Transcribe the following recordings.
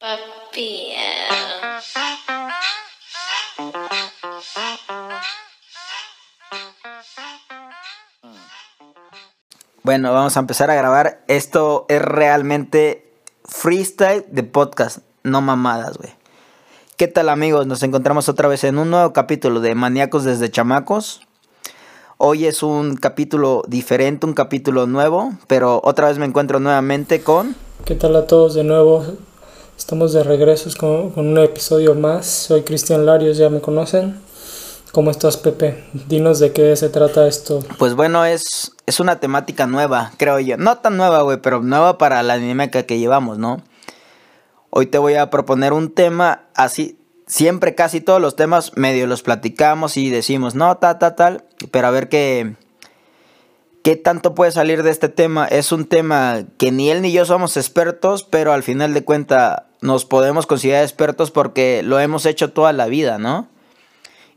Papi. Bueno, vamos a empezar a grabar. Esto es realmente freestyle de podcast, no mamadas, güey. ¿Qué tal amigos? Nos encontramos otra vez en un nuevo capítulo de Maníacos desde Chamacos. Hoy es un capítulo diferente, un capítulo nuevo, pero otra vez me encuentro nuevamente con... ¿Qué tal a todos de nuevo? Estamos de regreso con, con un episodio más. Soy Cristian Larios, ya me conocen. ¿Cómo estás, Pepe? Dinos de qué se trata esto. Pues bueno, es, es una temática nueva, creo yo. No tan nueva, güey, pero nueva para la dinámica que llevamos, ¿no? Hoy te voy a proponer un tema así. Siempre casi todos los temas medio los platicamos y decimos, no, tal, tal, tal. Pero a ver qué, qué tanto puede salir de este tema. Es un tema que ni él ni yo somos expertos, pero al final de cuentas nos podemos considerar expertos porque lo hemos hecho toda la vida, ¿no?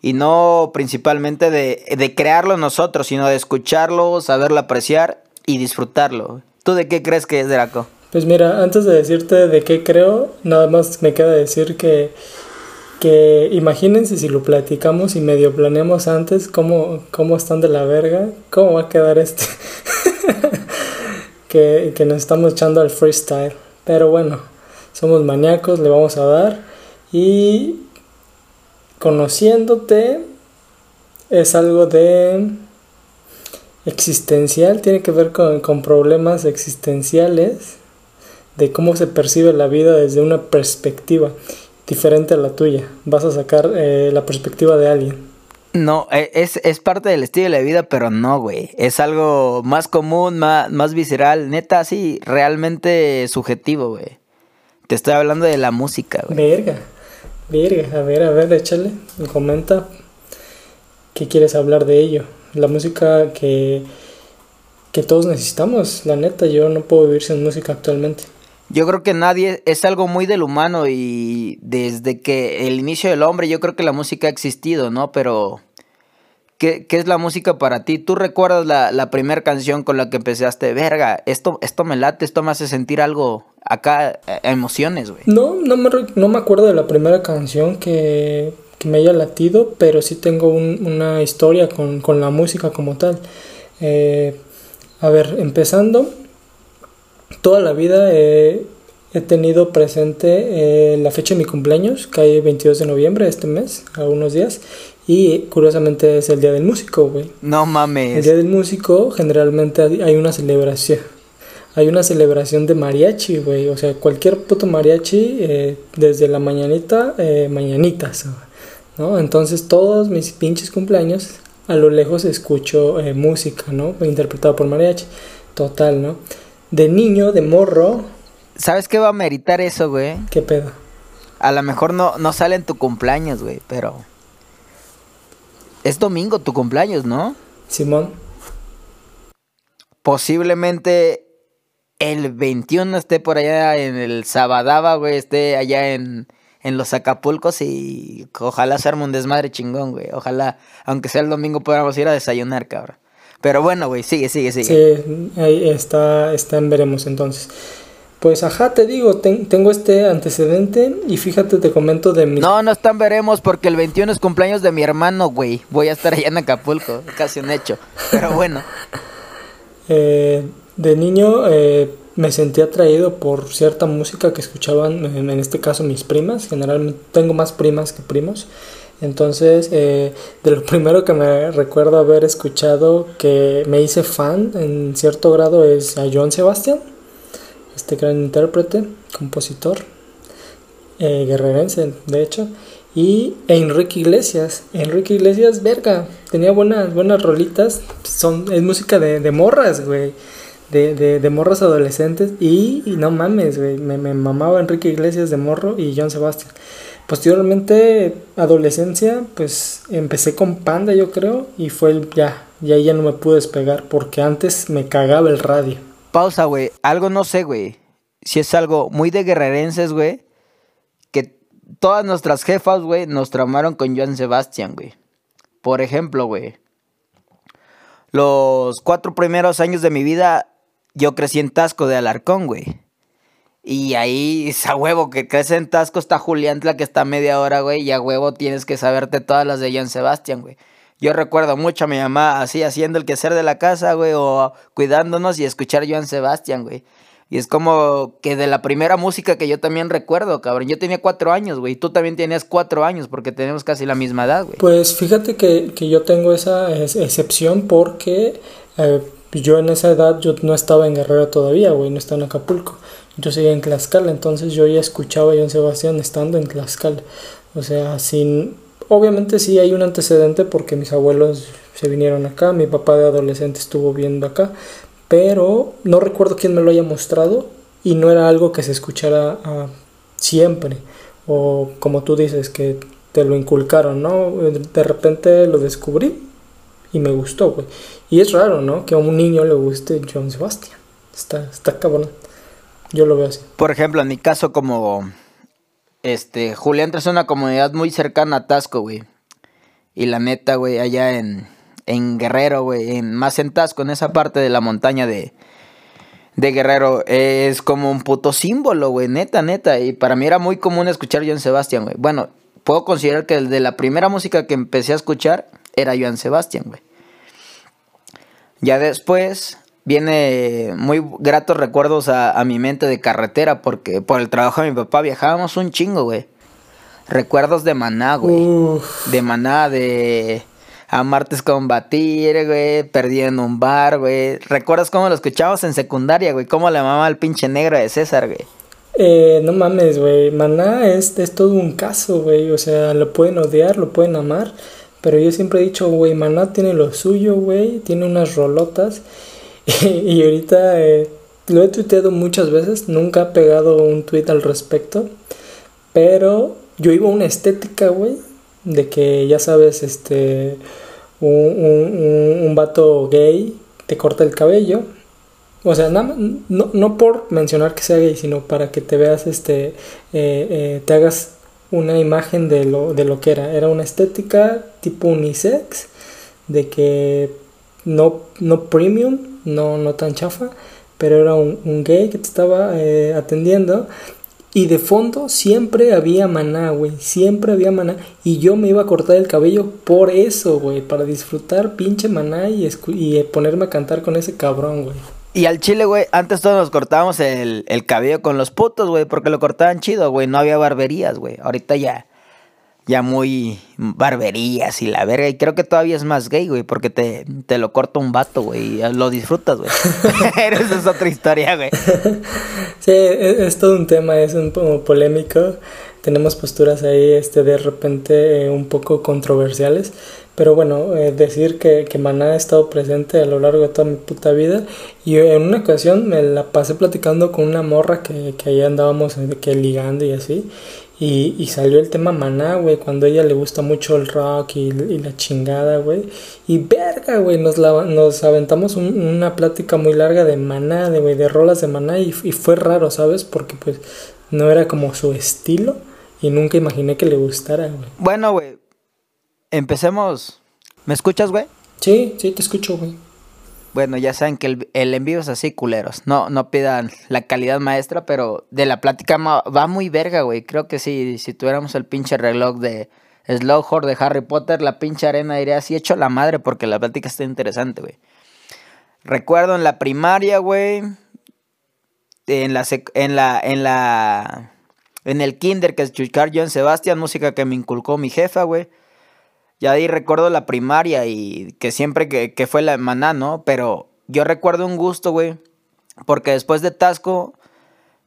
Y no principalmente de, de crearlo nosotros, sino de escucharlo, saberlo apreciar y disfrutarlo. ¿Tú de qué crees que es, Draco? Pues mira, antes de decirte de qué creo, nada más me queda decir que, que imagínense si lo platicamos y medio planeamos antes cómo, cómo están de la verga, cómo va a quedar este. que, que nos estamos echando al freestyle. Pero bueno, somos maníacos, le vamos a dar. Y conociéndote es algo de existencial, tiene que ver con, con, problemas existenciales, de cómo se percibe la vida desde una perspectiva diferente a la tuya. Vas a sacar eh, la perspectiva de alguien. No, e, es, es, parte del estilo de la vida, pero no, güey. Es algo más común, más, más visceral, neta, así, realmente subjetivo, güey. Te estoy hablando de la música, güey. Verga. Verga, a ver, a ver, échale, comenta qué quieres hablar de ello. La música que, que todos necesitamos, la neta, yo no puedo vivir sin música actualmente. Yo creo que nadie, es algo muy del humano y desde que el inicio del hombre yo creo que la música ha existido, ¿no? Pero, ¿qué, qué es la música para ti? ¿Tú recuerdas la, la primera canción con la que empezaste? Verga, esto, esto me late, esto me hace sentir algo, acá emociones, güey. No, no me, no me acuerdo de la primera canción que, que me haya latido, pero sí tengo un, una historia con, con, la música como tal. Eh, a ver, empezando, toda la vida eh, he tenido presente eh, la fecha de mi cumpleaños, que hay 22 de noviembre de este mes, a unos días, y curiosamente es el Día del Músico, güey. No mames. El Día del Músico generalmente hay una celebración hay una celebración de mariachi, güey. O sea, cualquier puto mariachi, eh, desde la mañanita, eh, mañanitas, ¿no? Entonces, todos mis pinches cumpleaños, a lo lejos escucho eh, música, ¿no? Interpretado por mariachi. Total, ¿no? De niño, de morro. ¿Sabes qué va a meritar eso, güey? ¿Qué pedo? A lo mejor no, no sale en tu cumpleaños, güey, pero. Es domingo tu cumpleaños, ¿no? Simón. Posiblemente el 21 esté por allá en el Sabadaba, güey, esté allá en, en los Acapulcos y ojalá se arme un desmadre chingón, güey. Ojalá, aunque sea el domingo, podamos ir a desayunar, cabrón. Pero bueno, güey, sigue, sigue, sigue. Sí, ahí está, está en veremos entonces. Pues ajá, te digo, ten, tengo este antecedente y fíjate, te comento de mi... No, no están veremos porque el 21 es cumpleaños de mi hermano, güey. Voy a estar allá en Acapulco, casi un hecho. Pero bueno. eh, de niño eh, me sentí atraído por cierta música que escuchaban, en este caso mis primas, generalmente tengo más primas que primos. Entonces, eh, de lo primero que me recuerdo haber escuchado que me hice fan en cierto grado es a John Sebastian, este gran intérprete, compositor, eh, guerrerense de hecho, y Enrique Iglesias. Enrique Iglesias, verga, tenía buenas, buenas rolitas, son, es música de, de morras, güey de, de, de morros adolescentes y, no mames, güey, me, me mamaba Enrique Iglesias de morro y John Sebastian. Posteriormente, adolescencia, pues empecé con Panda, yo creo, y fue el ya, y ahí ya no me pude despegar porque antes me cagaba el radio. Pausa, güey. Algo no sé, güey. Si es algo muy de guerrerenses, güey. Que todas nuestras jefas, güey, nos traumaron con Joan Sebastián, güey. Por ejemplo, güey. Los cuatro primeros años de mi vida, yo crecí en Tasco de Alarcón, güey. Y ahí, esa huevo que crece en Tasco está Juliantla, que está a media hora, güey. Y a huevo tienes que saberte todas las de Joan Sebastián, güey. Yo recuerdo mucho a mi mamá así haciendo el quehacer de la casa, güey, o cuidándonos y escuchar Joan Sebastián, güey. Y es como que de la primera música que yo también recuerdo, cabrón. Yo tenía cuatro años, güey. Tú también tenías cuatro años porque tenemos casi la misma edad, güey. Pues fíjate que, que yo tengo esa ex- excepción porque eh, yo en esa edad yo no estaba en Guerrero todavía, güey, no estaba en Acapulco. Yo seguía en Tlaxcala, entonces yo ya escuchaba a John Sebastián estando en Tlaxcala. O sea, sin... Obviamente sí hay un antecedente porque mis abuelos se vinieron acá, mi papá de adolescente estuvo viendo acá, pero no recuerdo quién me lo haya mostrado y no era algo que se escuchara ah, siempre o como tú dices que te lo inculcaron, ¿no? De repente lo descubrí y me gustó, güey. Y es raro, ¿no? Que a un niño le guste John Sebastian. Está, está cabrón. Yo lo veo así. Por ejemplo, en mi caso, como este Julián es una comunidad muy cercana a Tasco, güey. Y la neta, güey, allá en, en Guerrero, güey, en, más en Tasco, en esa parte de la montaña de, de Guerrero, es como un puto símbolo, güey, neta, neta. Y para mí era muy común escuchar Joan Sebastián, güey. Bueno, puedo considerar que de la primera música que empecé a escuchar era Joan Sebastián, güey. Ya después viene muy gratos recuerdos a, a, mi mente de carretera porque por el trabajo de mi papá viajábamos un chingo, güey. Recuerdos de Maná, güey. Uf. De Maná, de a martes combatir, güey, perdido en un bar, güey. ¿Recuerdas cómo lo escuchábamos en secundaria, güey? Cómo le mamaba al pinche negro de César, güey. Eh, no mames, güey. Maná es, es todo un caso, güey. O sea, lo pueden odiar, lo pueden amar. Pero yo siempre he dicho, güey, Maná tiene lo suyo, güey. Tiene unas rolotas. y ahorita eh, lo he tuiteado muchas veces. Nunca he pegado un tweet al respecto. Pero yo iba a una estética, güey. De que ya sabes, este. Un, un, un vato gay te corta el cabello. O sea, nada, no, no por mencionar que sea gay, sino para que te veas, este, eh, eh, te hagas una imagen de lo, de lo que era. Era una estética tipo unisex, de que no, no premium, no, no tan chafa, pero era un, gay que te estaba eh, atendiendo. Y de fondo siempre había maná, güey. Siempre había maná. Y yo me iba a cortar el cabello por eso, güey. Para disfrutar pinche maná y, y ponerme a cantar con ese cabrón, güey. Y al chile, güey, antes todos nos cortábamos el, el cabello con los putos, güey, porque lo cortaban chido, güey. No había barberías, güey. Ahorita ya, ya muy barberías y la verga. Y creo que todavía es más gay, güey, porque te, te lo corta un vato, güey, y lo disfrutas, güey. Esa es otra historia, güey. Sí, es, es, todo un tema, es un poco polémico. Tenemos posturas ahí, este, de repente eh, un poco controversiales. Pero bueno, eh, decir que, que, Maná ha estado presente a lo largo de toda mi puta vida. Y en una ocasión me la pasé platicando con una morra que, que ahí andábamos eh, que ligando y así. Y, y salió el tema Maná, güey, cuando a ella le gusta mucho el rock y, y la chingada, güey. Y verga, güey, nos, la, nos aventamos un, una plática muy larga de Maná, de, wey, de rolas de Maná. Y, y fue raro, ¿sabes? Porque pues no era como su estilo. Y nunca imaginé que le gustara, güey. Bueno, güey, empecemos. ¿Me escuchas, güey? Sí, sí, te escucho, güey. Bueno, ya saben que el, el, envío es así, culeros. No, no pidan la calidad maestra, pero de la plática va muy verga, güey. Creo que sí, si tuviéramos el pinche reloj de Slowhorn de Harry Potter, la pinche arena iría así hecho la madre porque la plática está interesante, güey. Recuerdo en la primaria, güey. En la, en la, en la, en el kinder que escuchar John Sebastián, música que me inculcó mi jefa, güey. Ya ahí recuerdo la primaria y que siempre que, que, fue la maná, ¿no? Pero yo recuerdo un gusto, güey. Porque después de Tasco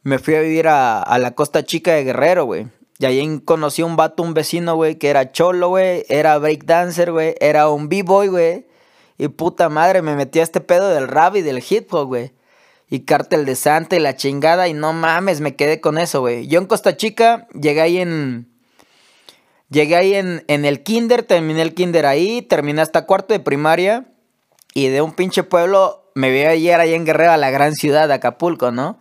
me fui a vivir a, a la Costa Chica de Guerrero, güey. Y ahí conocí un vato, un vecino, güey, que era cholo, güey. Era breakdancer, güey. Era un b-boy, güey. Y puta madre, me metí a este pedo del rap y del hip hop, güey. y Cártel de Santa y la chingada. Y no mames, me quedé con eso, güey. Yo en Costa Chica llegué ahí en. Llegué ahí en, en el kinder, terminé el kinder ahí, terminé hasta cuarto de primaria. Y de un pinche pueblo me vi ayer ahí en Guerrero a la gran ciudad de Acapulco, ¿no?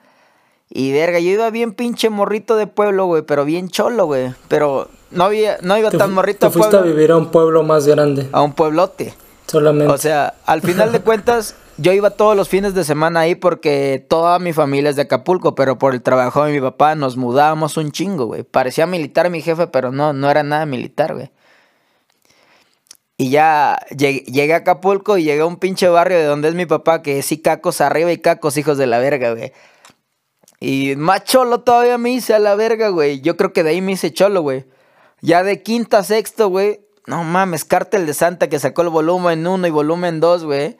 Y verga, yo iba bien pinche morrito de pueblo, güey, pero bien cholo, güey. Pero no había, no iba tan morrito te fuiste a vivir a un pueblo más grande. A un pueblote. Solamente. O sea, al final de cuentas, yo iba todos los fines de semana ahí porque toda mi familia es de Acapulco, pero por el trabajo de mi papá nos mudábamos un chingo, güey. Parecía militar mi jefe, pero no, no era nada militar, güey. Y ya llegué, a Acapulco y llegué a un pinche barrio de donde es mi papá, que es cacos arriba y cacos hijos de la verga, güey. Y más cholo todavía me hice a la verga, güey. Yo creo que de ahí me hice cholo, güey. Ya de quinta a sexto, güey. No mames, Cártel de Santa que sacó el volumen 1 y volumen 2, güey.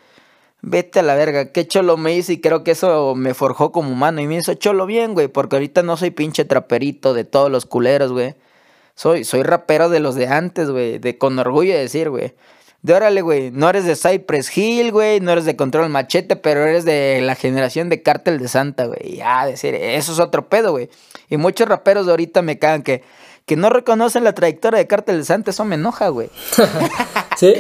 Vete a la verga, qué cholo me hice y creo que eso me forjó como humano y me hizo cholo bien, güey, porque ahorita no soy pinche traperito de todos los culeros, güey. Soy, soy rapero de los de antes, güey, de con orgullo de decir, güey de órale, güey, no eres de Cypress Hill, güey, no eres de Control Machete, pero eres de la generación de Cártel de Santa, güey. Ya, decir, eso es otro pedo, güey. Y muchos raperos de ahorita me cagan que, que no reconocen la trayectoria de Cártel de Santa, eso me enoja, güey. sí.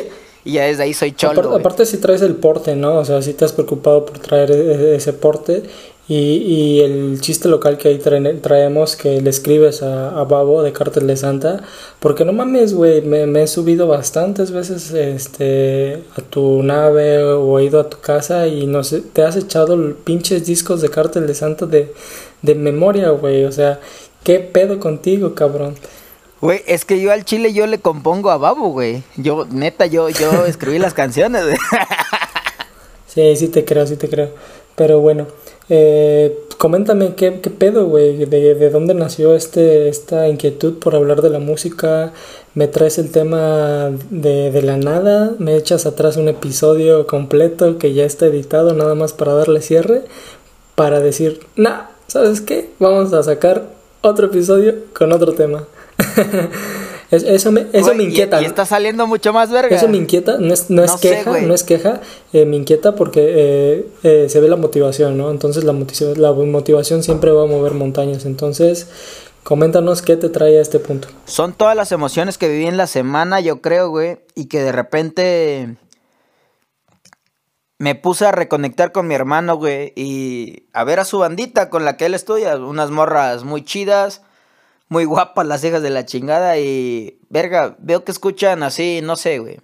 Y ya desde ahí soy cholo. Aparte, aparte si traes el porte, ¿no? O sea, si te has preocupado por traer e, e, ese porte y, y, el chiste local que ahí traemos, que le escribes a, a, Babo de Cártel de Santa, porque no mames, güey, me, me, he subido bastantes veces este, a tu nave o he ido a tu casa y no sé, te has echado pinches discos de Cártel de Santa de, de memoria, güey, o sea, ¿qué pedo contigo, cabrón? Güey, es que yo al chile yo le compongo a Babo, güey. Yo, neta, yo, yo escribí las canciones, güey. Sí, sí te creo, sí te creo. Pero bueno, eh, coméntame qué, qué pedo, güey, de, de, dónde nació este, esta inquietud por hablar de la música. Me traes el tema de, de la nada, me echas atrás un episodio completo que ya está editado nada más para darle cierre, para decir, nah, ¿sabes qué? Vamos a sacar otro episodio con otro tema. eso me, eso me inquieta. Y, está saliendo mucho más verga. Eso me inquieta, no es, no es queja, no es queja, eh, me inquieta porque eh, eh, se ve la motivación, ¿no? Entonces la motivación, la motivación siempre va a mover montañas. Entonces, coméntanos qué te trae a este punto. Son todas las emociones que viví en la semana, yo creo, güey, y que de repente me puse a reconectar con mi hermano, güey, y a ver a su bandita con la que él estudia, unas morras muy chidas muy guapas las hijas de la chingada y, verga, veo que escuchan así, no sé, güey.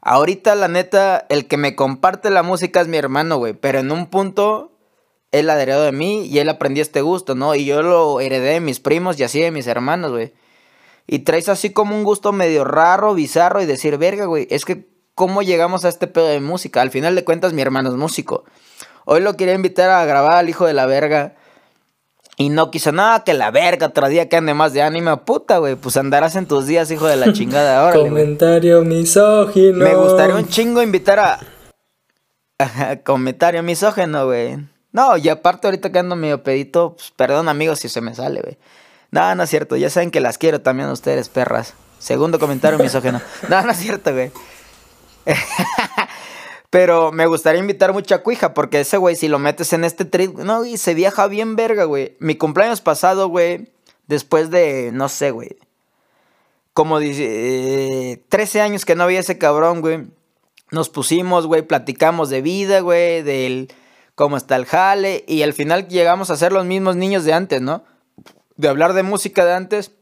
Ahorita, la neta, el que me comparte la música es mi hermano, güey, pero en un punto él heredó de mí y él aprendió este gusto, ¿no? Y yo lo heredé de mis primos y así de mis hermanos, güey. Y traes así como un gusto medio raro, bizarro y decir, verga, güey, es que cómo llegamos a este pedo de música. Al final de cuentas, mi hermano es músico. Hoy lo quería invitar a grabar al hijo de la verga. Y no quiso, nada, que la verga, otro día que ande más de ánimo, puta, güey, pues andarás en tus días, hijo de la chingada ahora. Comentario misógino. Me gustaría un chingo invitar a... Comentario misógino, güey. No, y aparte ahorita que ando medio pedito, pues, perdón amigos si se me sale, güey. No, no es cierto, ya saben que las quiero también a ustedes, perras. Segundo comentario misógino. No, no es cierto, güey. Pero me gustaría invitar mucha cuija, porque ese güey, si lo metes en este trip, no, y se viaja bien verga, güey. Mi cumpleaños pasado, güey, después de, no sé, güey, como dice, 13 años que no había ese cabrón, güey. Nos pusimos, güey, platicamos de vida, güey, del cómo está el jale, y al final llegamos a ser los mismos niños de antes, ¿no? De hablar de música de antes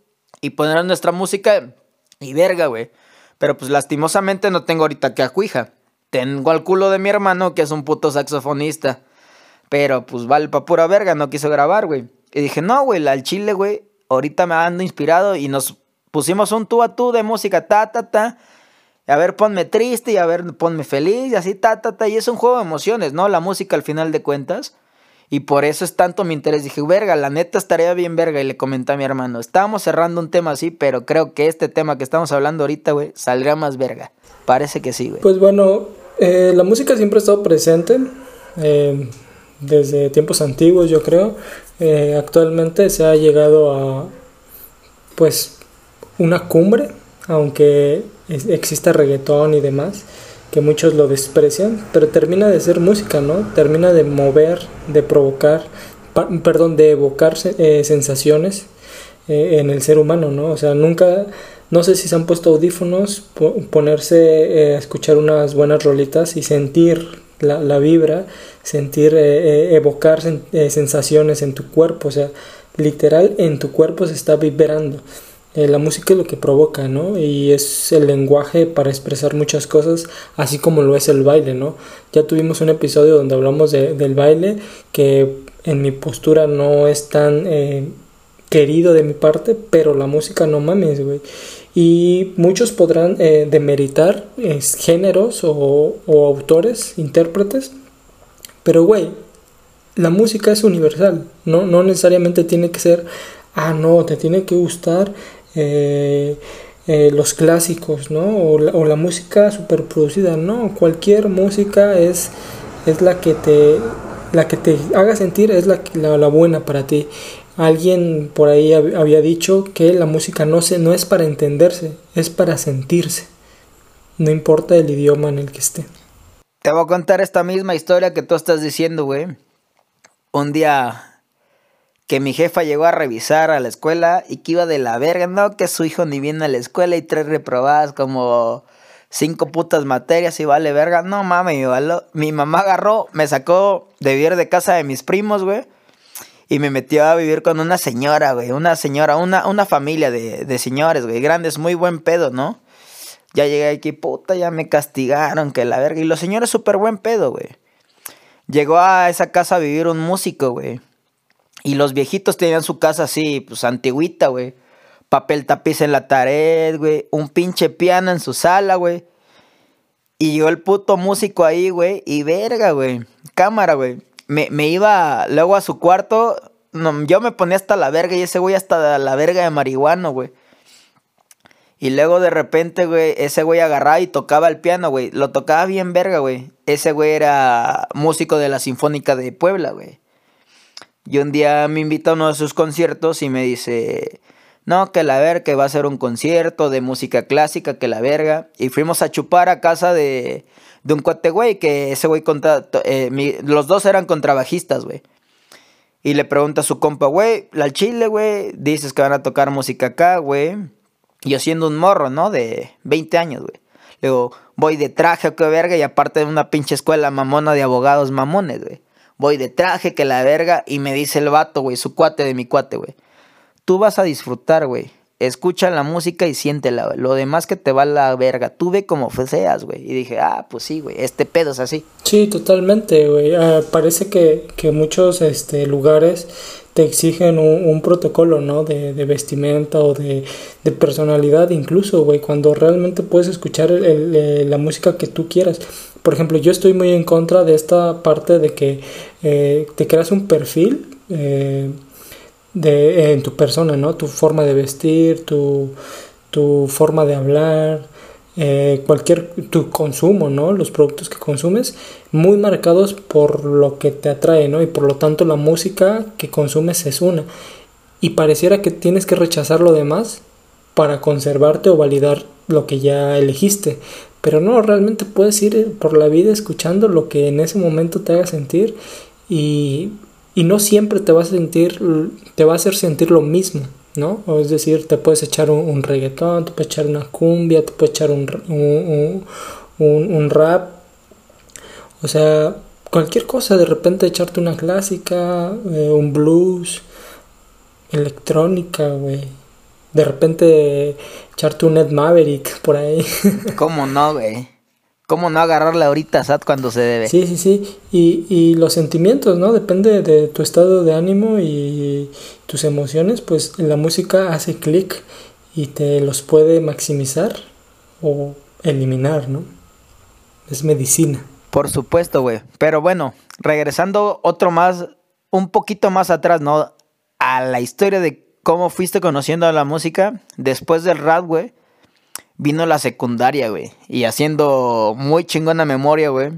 y poner nuestra música y verga, güey. Pero pues lastimosamente no tengo ahorita que acuija. Tengo al culo de mi hermano que es un puto saxofonista. Pero pues vale pa' pura verga, no quiso grabar, güey. Y dije, no, güey, al chile, güey, ahorita me ando inspirado y nos pusimos un tú a tú de música, ta, ta, ta. A ver, ponme triste y a ver, ponme feliz y así, ta, ta, ta. Y es un juego de emociones, ¿no? La música al final de cuentas. Y por eso es tanto mi interés. Dije, verga, la neta estaría bien verga. Y le comenté a mi hermano, estábamos cerrando un tema así, pero creo que este tema que estamos hablando ahorita, güey, saldría más verga. Parece que sí, güey. Pues bueno, eh, la música siempre ha estado presente eh, desde tiempos antiguos, yo creo. Eh, actualmente se ha llegado a, pues, una cumbre, aunque exista reggaetón y demás. que muchos lo desprecian, pero termina de ser música, ¿no? Termina de mover, de provocar, perdón, de evocar eh, sensaciones en el ser humano, ¿no? O sea, nunca, no sé si se han puesto audífonos, ponerse eh, escuchar unas buenas rolitas y sentir la, la vibra, sentir, evocar sensaciones en tu cuerpo, o sea, literal en tu cuerpo se está vibrando. Eh, la música es lo que provoca, ¿no? Y es el lenguaje para expresar muchas cosas, así como lo es el baile, ¿no? Ya tuvimos un episodio donde hablamos de, del baile, que en mi postura no es tan eh, querido de mi parte, pero la música no mames, güey. Y muchos podrán eh, demeritar géneros o, autores, intérpretes, pero, güey, la música es universal, ¿no? No necesariamente tiene que ser, ah, no, te tiene que gustar eh, eh, los clásicos, ¿no? O la, o la música superproducida, no, cualquier música es, es la que te la que te haga sentir es la, la, la buena para ti. Alguien por ahí había dicho que la música no, se, no es para entenderse, es para sentirse. No importa el idioma en el que esté. Te voy a contar esta misma historia que tú estás diciendo, güey. Un día que mi jefa llegó a revisar a la escuela y que iba de la verga, no, que su hijo ni viene a la escuela y tres reprobadas como cinco putas materias y vale verga. No mames, mi, mi mamá agarró, me sacó de vivir de casa de mis primos, güey. Y me metió a vivir con una señora, güey. Una señora, una, una familia de, de señores, güey. Grandes, muy buen pedo, ¿no? Ya llegué aquí, puta, ya me castigaron, que la verga. Y los señores súper buen pedo, güey. Llegó a esa casa a vivir un músico, güey. Y los viejitos tenían su casa así, pues antigüita, güey. Papel tapiz en la pared, güey. Un pinche piano en su sala, güey. Y yo el puto músico ahí, güey. Y verga, güey. Cámara, güey. Me, me, iba luego a su cuarto. No, yo me ponía hasta la verga y ese güey hasta la verga de marihuana, güey. Y luego de repente, güey, ese güey agarraba y tocaba el piano, güey. Lo tocaba bien verga, güey. Ese güey era músico de la Sinfónica de Puebla, güey. Y un día me invita a uno de sus conciertos y me dice, no, que la verga, que va a ser un concierto de música clásica, que la verga. Y fuimos a chupar a casa de, de un cuate, güey, que ese güey, contra, eh, los dos eran contrabajistas, güey. Y le pregunta a su compa, güey, la chile, güey, dices que van a tocar música acá, güey. Yo siendo un morro, ¿no? De 20 años, güey. Le digo, voy de traje, qué verga, y aparte de una pinche escuela mamona de abogados mamones, güey voy de traje, que la verga, y me dice el vato, güey, su cuate de mi cuate, güey. Tú vas a disfrutar, güey. Escucha la música y siéntela. Lo demás que te va a la verga. Tú ve como seas, güey. Y dije, ah, pues sí, güey. Este pedo es así. Sí, totalmente, güey. Ah, parece que, que muchos este, lugares te exigen un, protocolo, ¿no? De, de vestimenta o de, de personalidad incluso, güey. Cuando realmente puedes escuchar la música que tú quieras por ejemplo, yo estoy muy en contra de esta parte de que eh, te creas un perfil eh, de, en tu persona, ¿no? Tu forma de vestir, tu, tu forma de hablar, eh, cualquier, tu consumo, ¿no? Los productos que consumes, muy marcados por lo que te atrae, ¿no? Y por lo tanto la música que consumes es una. Y pareciera que tienes que rechazar lo demás para conservarte o validar lo que ya elegiste. Pero no, realmente puedes ir por la vida escuchando lo que en ese momento te haga sentir y, y no siempre te va a sentir, te va a hacer sentir lo mismo, ¿no? O es decir, te puedes echar un, reggaetón, te puedes echar una cumbia, te puedes echar un, un, un, un rap, o sea, cualquier cosa, de repente echarte una clásica, eh, un blues, electrónica, güey de repente echarte un Ed Maverick por ahí. ¿Cómo no, güey? ¿Cómo no agarrarla ahorita, Sat, cuando se debe? Sí, sí, sí. Y, y los sentimientos, ¿no? Depende de tu estado de ánimo y tus emociones, pues la música hace clic y te los puede maximizar o eliminar, ¿no? Es medicina. Por supuesto, güey. Pero bueno, regresando otro más, un poquito más atrás, ¿no? A la historia de cómo fuiste conociendo a la música. Después del rap, güey, vino la secundaria, güey. Y haciendo muy chingona memoria, güey.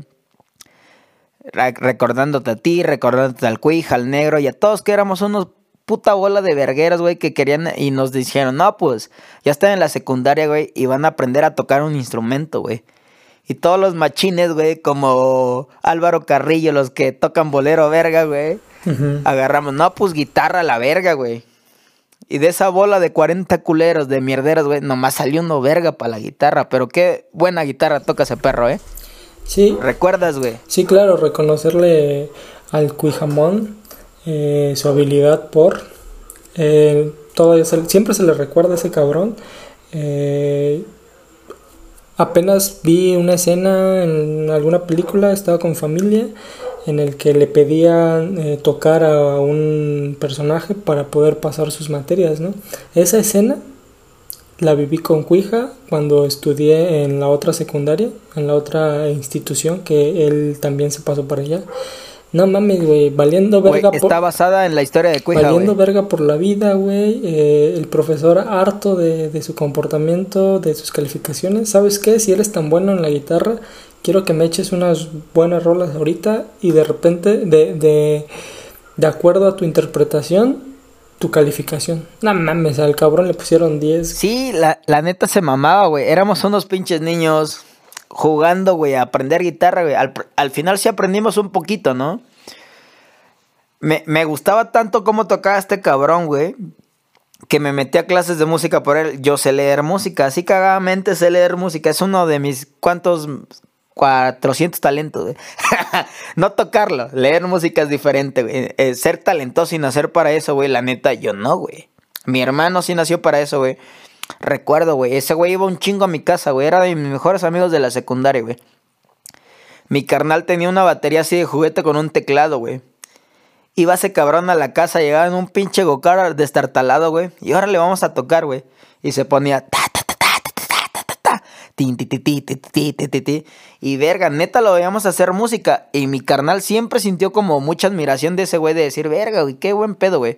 Recordándote a ti, recordándote al Cuija, al negro y a todos que éramos unos puta bola de vergueras, güey, que querían y nos dijeron, no, pues, ya están en la secundaria, güey, y van a aprender a tocar un instrumento, güey. Y todos los machines, güey, como Álvaro Carrillo, los que tocan bolero verga, güey. Agarramos, no, pues guitarra a la verga, güey. Y de esa bola de 40 culeros de mierderos, güey, nomás salió uno verga para la guitarra. Pero qué buena guitarra toca ese perro, ¿eh? Sí. ¿Recuerdas, güey? Sí, claro, reconocerle al Cuijamón eh, su habilidad por... Eh, todavía siempre se le recuerda a ese cabrón. Eh, apenas vi una escena en alguna película, estaba con familia en el que le pedían eh, tocar a un personaje para poder pasar sus materias, ¿no? Esa escena la viví con Cuija cuando estudié en la otra secundaria, en la otra institución que él también se pasó para allá. No mames, güey, valiendo verga por... Está basada en la historia de Cuija, Valiendo verga por la vida, güey. Eh, el profesor harto de, de su comportamiento, de sus calificaciones. ¿Sabes qué? Si eres tan bueno en la guitarra, quiero que me eches unas buenas rolas ahorita y de repente, de, de, de acuerdo a tu interpretación, tu calificación. No mames, al cabrón le pusieron 10. Sí, la, la neta se mamaba, güey. Éramos unos pinches niños jugando, güey, a aprender guitarra, güey. Al, al, final sí aprendimos un poquito, ¿no? Me, me gustaba tanto cómo tocaba este cabrón, güey, que me metí a clases de música por él. Yo sé leer música, así cagadamente sé leer música. Es uno de mis cuantos 400 talentos, güey. no tocarlo, leer música es diferente, güey. Eh, ser talentoso y nacer para eso, güey, la neta, yo no, güey. Mi hermano sí nació para eso, güey. Recuerdo, güey, ese güey iba un chingo a mi casa, güey. Era de mis mejores amigos de la secundaria, güey. Mi carnal tenía una batería así de juguete con un teclado, güey. Iba ese cabrón a la casa, llegaba en un pinche gocar destartalado, güey. Y ahora le vamos a tocar, güey. Y se ponía... Y verga, neta lo veíamos hacer música. Y mi carnal siempre sintió como mucha admiración de ese güey de decir, verga, güey, qué buen pedo, güey.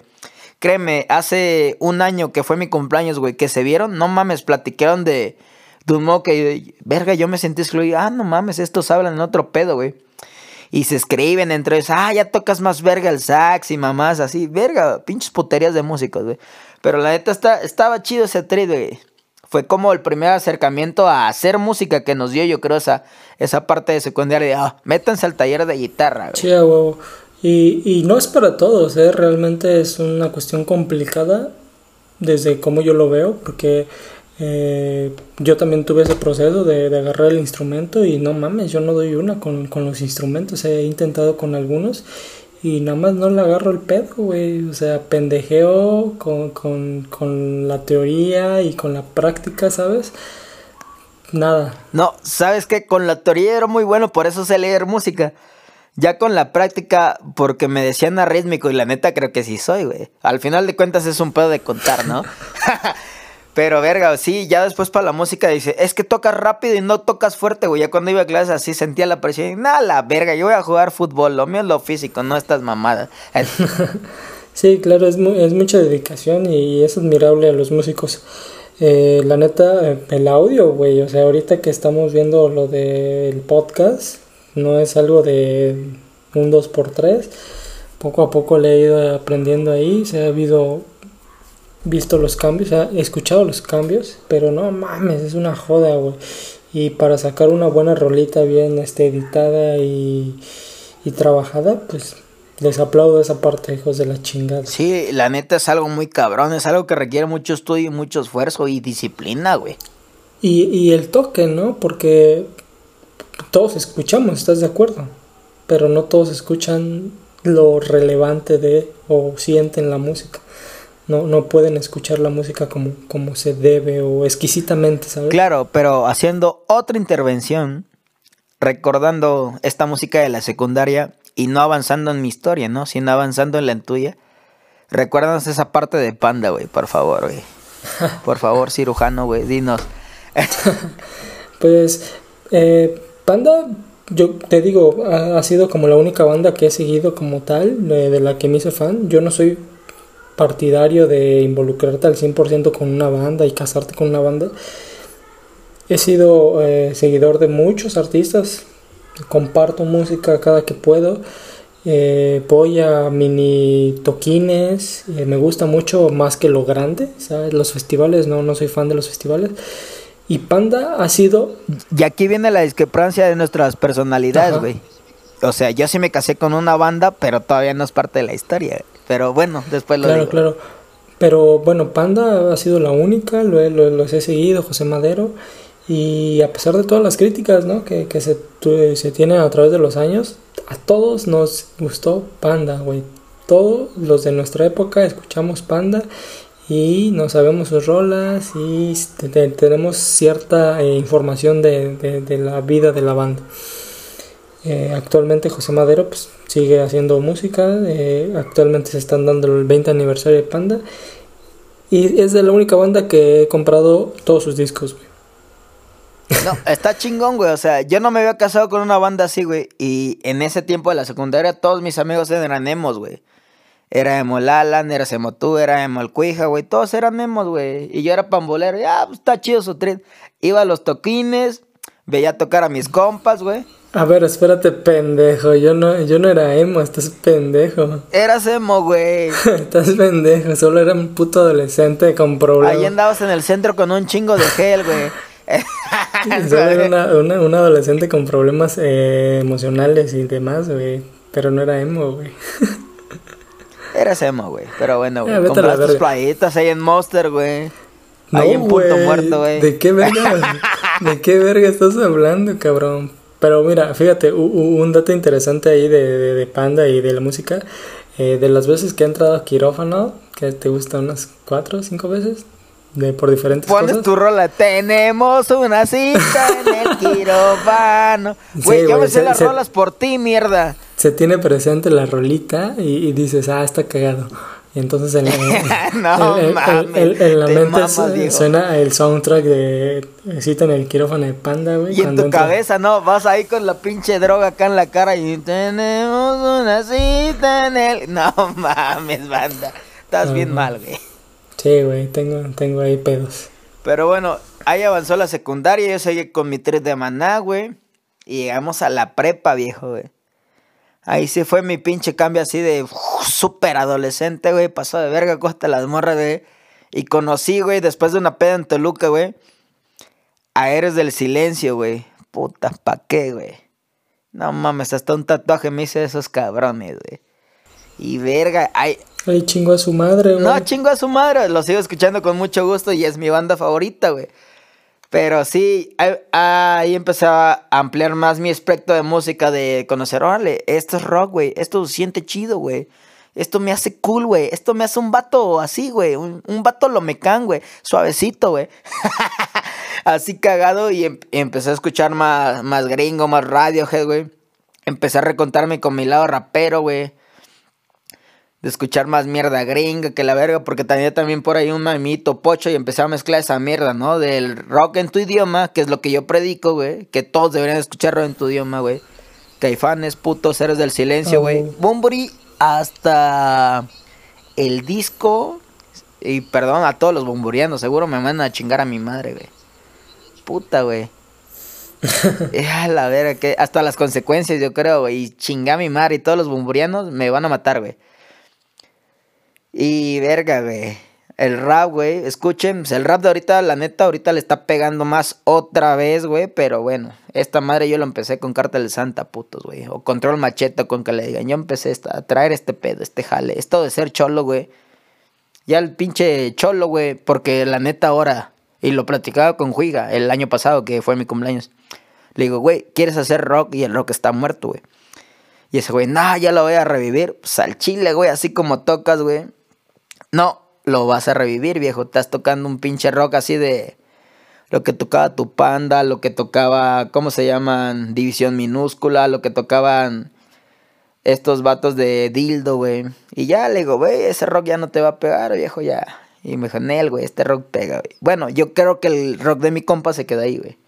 Créeme, hace un año que fue mi cumpleaños, güey, que se vieron, no mames, platicaron de, de un que, verga, yo me sentí excluido. Ah, no mames, estos hablan en otro pedo, güey. Y se escriben entre ellos, ah, ya tocas más verga el sax y mamás así, verga, pinches puterías de músicos, güey. Pero la neta está, estaba chido ese trade, güey fue como el primer acercamiento a hacer música que nos dio, yo creo, esa, esa parte de secundaria de, ah, métanse al taller de guitarra. Sí, huevo. Y, y no es para todos, ¿eh? realmente es una cuestión complicada desde cómo yo lo veo, porque eh, yo también tuve ese proceso de, de, agarrar el instrumento y no mames, yo no doy una con, con los instrumentos, he intentado con algunos y nada más no le agarro el pedo, güey. O sea, pendejeo con, con, con la teoría y con la práctica, ¿sabes? Nada. No, ¿sabes qué? Con la teoría era muy bueno, por eso sé leer música. Ya con la práctica, porque me decían arrítmico y la neta creo que sí soy, güey. Al final de cuentas es un pedo de contar, ¿no? Pero verga, sí, ya después para la música dice, es que tocas rápido y no tocas fuerte, güey. Ya cuando iba a clases así sentía la presión. Nada, la verga, yo voy a jugar fútbol, lo mío es lo físico, no estas mamadas. sí, claro, es, es mucha dedicación y es admirable a los músicos. Eh, la neta, el audio, güey, o sea, ahorita que estamos viendo lo del podcast, no es algo de un 2x3. Poco a poco le he ido aprendiendo ahí, se ha habido visto los cambios, he escuchado los cambios, pero no mames, es una joda, güey. Y para sacar una buena rolita bien este, editada y, y trabajada, pues les aplaudo esa parte, hijos de la chingada. Sí, la neta es algo muy cabrón, es algo que requiere mucho estudio y mucho esfuerzo y disciplina, güey. Y, y el toque, ¿no? Porque todos escuchamos, ¿estás de acuerdo? Pero no todos escuchan lo relevante de o sienten la música no, no pueden escuchar la música como, como se debe o exquisitamente, ¿sabes? Claro, pero haciendo otra intervención, recordando esta música de la secundaria y no avanzando en mi historia, ¿no? Sino avanzando en la tuya. Recuérdanos esa parte de Panda, güey, por favor, güey. Por favor, cirujano, güey, dinos. pues, eh, Panda, yo te digo, ha, sido como la única banda que he seguido como tal, de la que me hice fan. Yo no soy partidario de involucrarte al 100% con una banda y casarte con una banda. He sido eh, seguidor de muchos artistas, comparto música cada que puedo, eh, voy a mini toquines, eh, me gusta mucho más que lo grande, ¿sabes? Los festivales, no, no soy fan de los festivales. Y Panda ha sido... Y aquí viene la discrepancia de nuestras personalidades, güey. O sea, yo sí me casé con una banda, pero todavía no es parte de la historia. Pero bueno, después lo claro, digo. Claro, Pero bueno, Panda ha sido la única, lo, lo, los he seguido, José Madero. Y a pesar de todas las críticas ¿no? que, que se, se tienen a través de los años, a todos nos gustó Panda, güey. Todos los de nuestra época escuchamos Panda y no sabemos sus rolas y tenemos cierta eh, información de, de, de, la vida de la banda. Eh, actualmente José Madero pues, sigue haciendo música, eh, actualmente se están dando el 20 aniversario de Panda y es de la única banda que he comprado todos sus discos, güey. No, está chingón, güey. O sea, yo no me había casado con una banda así, güey. Y en ese tiempo de la secundaria, todos mis amigos eran emos, güey. Era emo el Alan, era emo tú, era emo el Cuija, güey. Todos eran emos, güey. Y yo era pambolero. Ya, pues está chido su tren. Iba a los toquines, veía tocar a mis compas, güey. A ver, espérate, pendejo. Yo no, yo no era emo, estás pendejo. Eras emo, güey. estás pendejo, solo era un puto adolescente con problemas. Ahí andabas en el centro con un chingo de gel, güey. Solo era una, una, una, adolescente con problemas eh, emocionales y demás, güey. Pero no era emo, güey. Eres emo, güey. Pero bueno, güey. Compraste tus playitas ahí en Monster, güey. No, ahí en Punto wey. Muerto, güey. ¿De qué verga? ¿De qué verga estás hablando, cabrón? Pero mira, fíjate, un dato interesante ahí de, de, de Panda y de la música. Eh, de las veces que he entrado a quirófano, que te gusta unas cuatro o cinco veces, de por diferentes Pones cosas. tu rola, tenemos una cita en el quirófano. Güey, Sí, yo me sé las se- rolas por ti, mierda. Se tiene presente la rolita y, y dices, ah, está cagado. Y entonces en, No en la te mente mamas, suena el soundtrack de Cita en el quirófano de Panda, güey. Y en tu entra- cabeza, ¿no? Vas ahí con la pinche droga acá en la cara y tenemos una cita en el... No mames, banda. Estás bien mal, güey. Sí, güey, tengo, tengo ahí pedos. Pero bueno, ahí avanzó la secundaria, yo seguí con mi trip de maná, güey. Y llegamos a la prepa, viejo, güey. Ahí sí fue mi pinche cambio así de uf, súper adolescente, güey. Pasó de verga costa las morras, güey. Y conocí, güey, después de una peda en Toluca, güey. A Eres del Silencio, güey. Puta, ¿pa' qué, güey? No mames, hasta un tatuaje me hice de esos cabrones, güey. Y verga, ay, Ay, chingo a su madre, güey. no, chingo a su madre, lo sigo escuchando con mucho gusto y es mi banda favorita, güey. Pero sí, ahí, empecé a ampliar más mi espectro de música, de conocer, órale, esto es rock, güey, esto siente chido, güey. Esto me hace cool, güey. Esto me hace un vato así, güey. Un, un vato lomecán, güey. Suavecito, güey. así cagado y em- empecé a escuchar más, más gringo, más Radiohead, güey. Empecé a recontarme con mi lado rapero, güey de escuchar más mierda gringa que la verga, porque tenía también por ahí un mamito pocho y empecé a mezclar esa mierda, ¿no? Del rock en tu idioma, que es lo que yo predico, güey, que todos deberían escuchar rock en tu idioma, güey. Caifanes, putos, seres del silencio, güey. güey. Bumburi hasta el disco, y perdón a todos los bumburianos, seguro me mandan a chingar a mi madre, güey. Puta, güey. Eh, la verga, que hasta las consecuencias, yo creo, güey. Y chinga a mi madre y todos los bumburianos me van a matar, güey. Y verga, güey. El rap, güey. Escuchen, pues, el rap de ahorita, la neta, ahorita le está pegando más otra vez, güey. Pero bueno, esta madre yo lo empecé con Cartel de Santa, putos, güey. O Control Machete, con que le digan. Yo empecé a traer este pedo, este jale. Esto de ser cholo, güey. Ya el pinche cholo, güey. Porque la neta ahora, y lo platicaba con Juiga el año pasado, que fue mi cumpleaños. Le digo, güey, ¿quieres hacer rock? Y el rock está muerto, güey. Y ese güey, no, ya lo voy a revivir. Pues al chile, güey, así como tocas, güey. No, lo vas a revivir, viejo. Estás tocando un pinche rock así de lo que tocaba tu panda, lo que tocaba, ¿cómo se llaman? División minúscula, lo que tocaban estos vatos de dildo, güey. Y ya le digo, güey, ese rock ya no te va a pegar, viejo, ya. Y me dijo, Nel, güey, este rock pega, güey. Bueno, yo creo que el rock de mi compa se queda ahí, güey.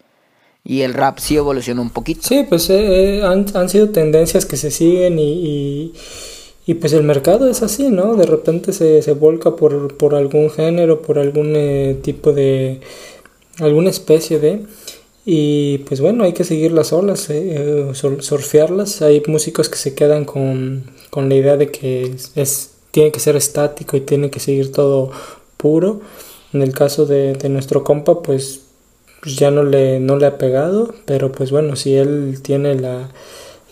Y el rap sí evolucionó un poquito. Sí, pues eh, eh, han, sido tendencias que se siguen y, y, pues el mercado es así, ¿no? De repente se, se volca por, por algún género, por algún eh, tipo de... alguna especie de... Y pues bueno, hay que seguir las olas, eh, eh, sur- surfearlas. Hay músicos que se quedan con, con la idea de que es, tiene que ser estático y tiene que seguir todo puro. En el caso de, de nuestro compa, pues pues ya no le, no le ha pegado, pero pues bueno, si él tiene la,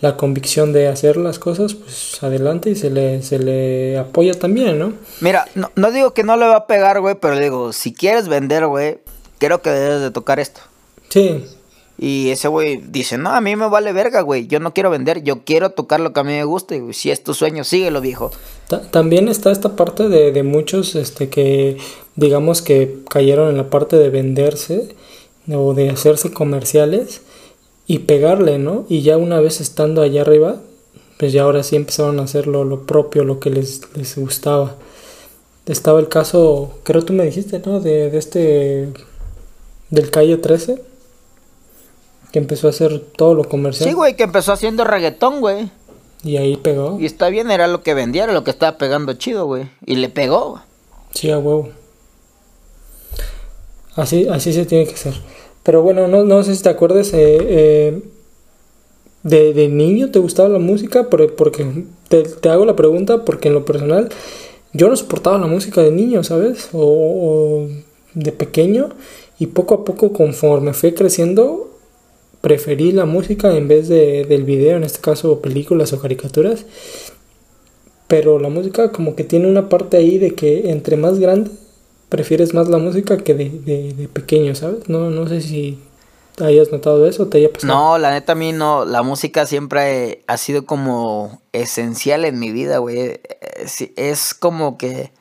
la convicción de hacer las cosas, pues adelante y se le, se le apoya también, ¿no? Mira, no, no digo que no le va a pegar, güey, pero digo, si quieres vender, güey, creo que debes de tocar esto. Sí. Y ese güey dice, no, a mí me vale verga, güey, yo no quiero vender, yo quiero tocar lo que a mí me gusta, y si es tu sueño, síguelo, viejo. también está esta parte de, de muchos, este, que digamos que cayeron en la parte de venderse o de hacerse comerciales y pegarle, ¿no? Y ya una vez estando allá arriba, pues ya ahora sí empezaron a hacer lo, propio, lo que les, les, gustaba. Estaba el caso, creo tú me dijiste, ¿no? De, de este, del Calle 13, que empezó a hacer todo lo comercial. Sí, güey, que empezó haciendo reggaetón, güey. Y ahí pegó. Y está bien, era lo que vendía, era lo que estaba pegando chido, güey. Y le pegó. Sí, a huevo. Así, así se tiene que hacer. Pero bueno, no, no sé si te acuerdas, eh, eh, de, de, niño te gustaba la música, porque te, te, hago la pregunta porque en lo personal yo no soportaba la música de niño, ¿sabes? O, de pequeño y poco a poco conforme fui creciendo preferí la música en vez de, del video, en este caso películas o caricaturas. Pero la música como que tiene una parte ahí de que entre más grande prefieres más la música que de, de, pequeño, ¿sabes? No, no sé si hayas notado eso o te haya pasado. No, la neta a mí no, la música siempre ha sido como esencial en mi vida, güey. Es como que,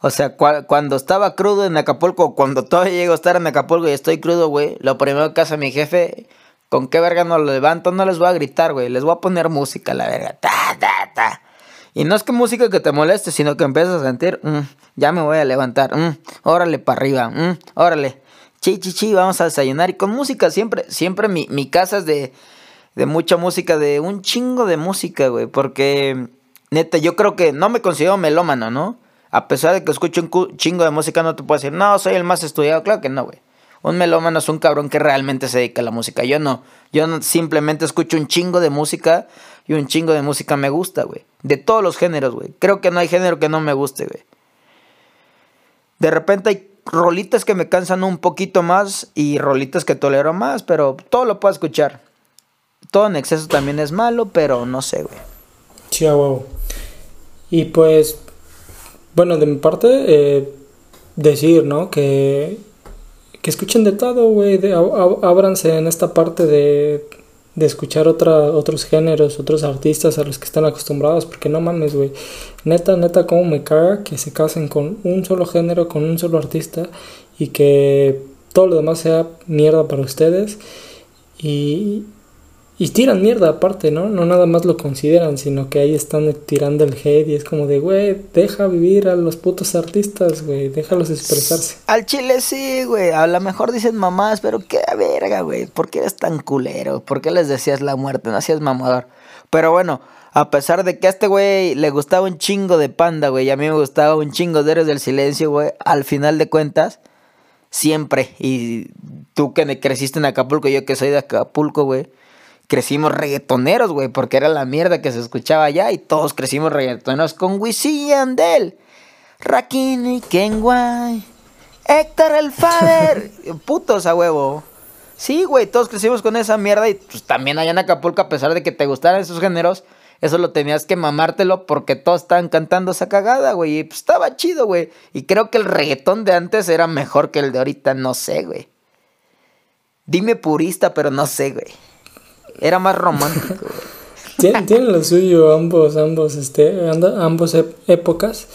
o sea, cuando estaba crudo en Acapulco, cuando todavía llego a estar en Acapulco y estoy crudo, güey, lo primero que hace mi jefe, ¿con qué verga no lo levanto? No les voy a gritar, güey, les voy a poner música, la verga, ta, ta, ta. Y no es que música que te moleste, sino que empiezas a sentir, mm, ya me voy a levantar, mm, órale para arriba, mm, órale, chi, chi, chi, vamos a desayunar. Y con música, siempre, siempre mi, mi casa es de, de mucha música, de un chingo de música, güey. Porque, neta, yo creo que no me considero melómano, ¿no? A pesar de que escucho un chingo de música, no te puedo decir, no, soy el más estudiado. Claro que no, güey. Un melómano es un cabrón que realmente se dedica a la música. Yo no. Yo simplemente escucho un chingo de música y un chingo de música me gusta, güey. De todos los géneros, güey. Creo que no hay género que no me guste, güey. De repente hay rolitas que me cansan un poquito más y rolitas que tolero más, pero todo lo puedo escuchar. Todo en exceso también es malo, pero no sé, güey. Sí, wow. Y pues, bueno, de mi parte, eh, decir, ¿no? Que, que escuchen de todo, güey. Ábranse en esta parte de de escuchar otra, otros géneros, otros artistas a los que están acostumbrados, porque no mames, güey. Neta, neta, como me caga que se casen con un solo género, con un solo artista y que todo lo demás sea mierda para ustedes. Y, y tiran mierda aparte, ¿no? No nada más lo consideran, sino que ahí están tirando el hate y es como de, güey, deja vivir a los putos artistas, güey, déjalos expresarse. Al chile sí, güey, a lo mejor dicen mamás, pero qué verga, güey, ¿por qué eres tan culero? ¿Por qué les decías la muerte? No hacías mamador. Pero bueno, a pesar de que a este güey le gustaba un chingo de panda, güey, y a mí me gustaba un chingo de Héroes del Silencio, güey, al final de cuentas, siempre, y tú que creciste en Acapulco, yo que soy de Acapulco, güey crecimos reggaetoneros, güey, porque era la mierda que se escuchaba allá y todos crecimos reggaetoneros con Wisin y Andel, Rakini, Kenway, Héctor el Fader, putos a huevo. Sí, güey, todos crecimos con esa mierda y pues también allá en Acapulco, a pesar de que te gustaran esos géneros, eso lo tenías que mamártelo porque todos estaban cantando esa cagada, güey. Y pues estaba chido, güey. Y creo que el reggaetón de antes era mejor que el de ahorita, no sé, güey. Dime purista, pero no sé, güey. Era más romántico. Tienen, lo suyo ambos, ambos, este, ambos épocas,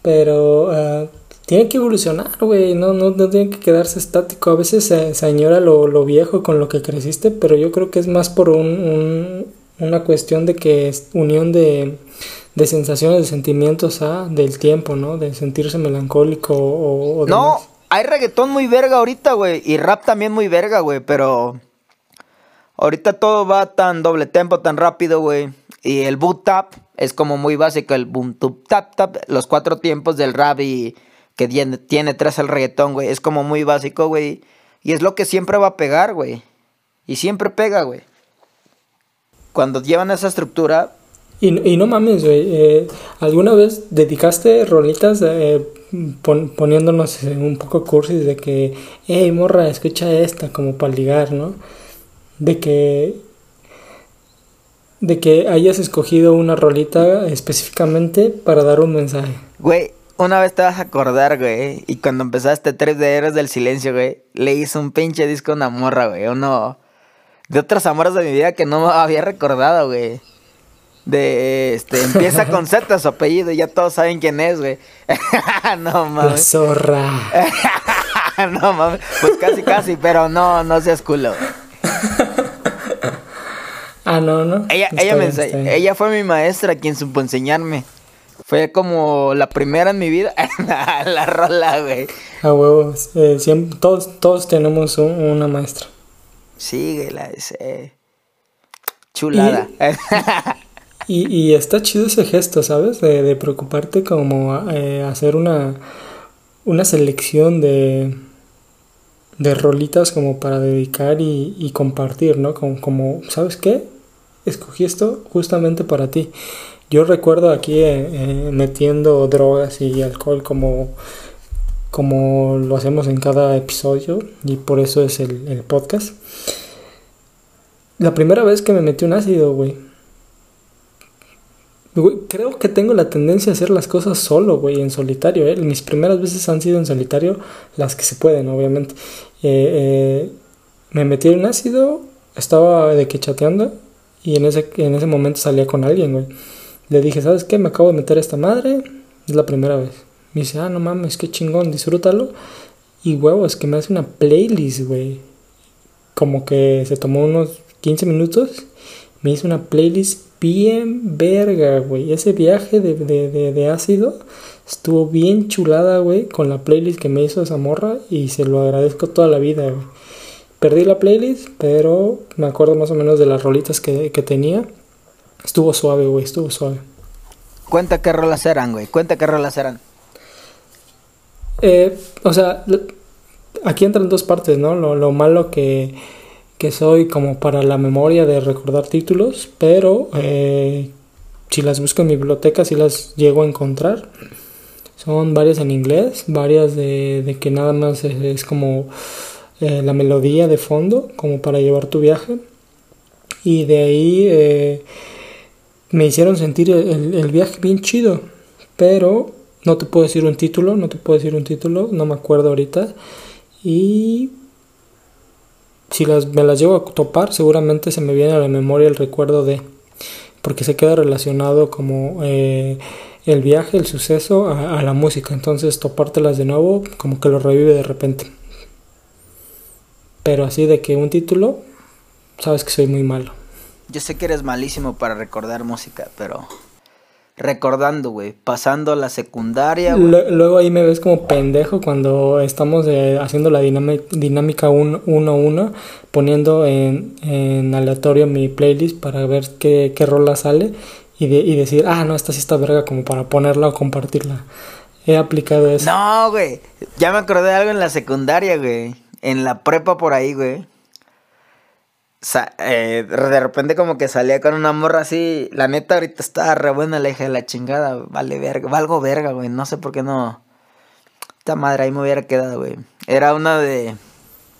pero uh, tiene que evolucionar, güey, no, no, no, tiene que quedarse estático. A veces se, añora lo, viejo con lo que creciste, pero yo creo que es más por un, una cuestión de que es unión de, de sensaciones, de sentimientos ¿ah? del tiempo, ¿no? De sentirse melancólico o... no, hay reggaetón muy verga ahorita, güey, y rap también muy verga, güey, pero... Ahorita todo va tan doble tempo, tan rápido, güey. Y el boot tap es como muy básico, el boom tap tap, los cuatro tiempos del rap y que tiene, tiene tras el reggaetón, güey. Es como muy básico, güey. Y es lo que siempre va a pegar, güey. Y siempre pega, güey. Cuando llevan esa estructura. Y, y no mames, güey. Eh, ¿Alguna vez dedicaste rolitas, eh, pon- poniéndonos eh, un poco cursis de que, hey morra, escucha esta, como para ligar, ¿no? De que, de que hayas escogido una rolita específicamente para dar un mensaje. Güey, una vez te vas a acordar, güey. Y cuando empezaste Tres de Héroes del Silencio, güey, le hice un pinche disco a una morra, güey. Uno de otros amores de mi vida que no había recordado, güey. De este, empieza con Z su apellido y ya todos saben quién es, güey. no La mames. zorra. no mames. Pues casi, casi, pero no, no seas culo. Ah, no, no. Ella, ella, me bien, bien. ella fue mi maestra quien supo enseñarme. Fue como la primera en mi vida. la rola, güey. A huevos. eh, siempre, todos, todos tenemos un- una maestra. Sí, güey, la ese. Chulada. Y, y está chido ese gesto, ¿sabes? De, de preocuparte como eh, hacer una, una selección de, de rolitas como para dedicar y, y compartir, ¿no? Como, como, ¿sabes qué? Escogí esto justamente para ti. Yo recuerdo aquí eh, eh, metiendo drogas y alcohol como, como lo hacemos en cada episodio y por eso es el, podcast. La primera vez que me metí un ácido, güey. Creo que tengo la tendencia a hacer las cosas solo, güey, en solitario. ¿eh? Mis primeras veces han sido en solitario, las que se pueden, obviamente. Eh, me metí en un ácido, estaba de que chateando y en ese, en ese momento salía con alguien, güey. Le dije, ¿sabes qué? Me acabo de meter a esta madre, es la primera vez. Me dice, ah, no mames, qué chingón, disfrútalo. Y huevo, es que me hace una playlist, güey. Como que se tomó unos 15 minutos, me hizo una playlist bien verga, güey. Ese viaje de, de, de, ácido estuvo bien chulada, güey, con la playlist que me hizo esa morra y se lo agradezco toda la vida, güey. Perdí la playlist, pero me acuerdo más o menos de las rolitas que, que tenía. Estuvo suave, güey, estuvo suave. Cuenta qué rolas eran, güey. Cuenta qué rolas eran. Eh, o sea, aquí entran dos partes, ¿no? Lo, lo malo que, que soy como para la memoria de recordar títulos, pero eh, si las busco en mi biblioteca, si las llego a encontrar. Son varias en inglés, varias de, de que nada más es, es como eh, la melodía de fondo, como para llevar tu viaje. Y de ahí eh, me hicieron sentir el, el- viaje bien chido, pero no te puedo decir un título, no te puedo decir un título, no me acuerdo ahorita. Y si las, me las llevo a topar, seguramente se me viene a la memoria el recuerdo de, porque se queda relacionado como eh, el viaje, el suceso a, a la música. Entonces topártelas de nuevo como que lo revive de repente. Pero así de que un título, sabes que soy muy malo. Yo sé que eres malísimo para recordar música, pero. Recordando, güey. Pasando la secundaria, Luego ahí me ves como pendejo cuando estamos eh, haciendo la dinámi- dinámica 1-1, poniendo en, en aleatorio mi playlist para ver qué, qué rola sale y, de- y decir, ah, no, esta sí está verga como para ponerla o compartirla. He aplicado eso. No, güey. Ya me acordé de algo en la secundaria, güey. En la prepa por ahí, güey. Sa- eh, de repente como que salía con una morra así. La neta ahorita estaba re buena la hija de la chingada. Vale verga. Valgo verga, güey. No sé por qué no. Esta madre ahí me hubiera quedado, güey. Era una de.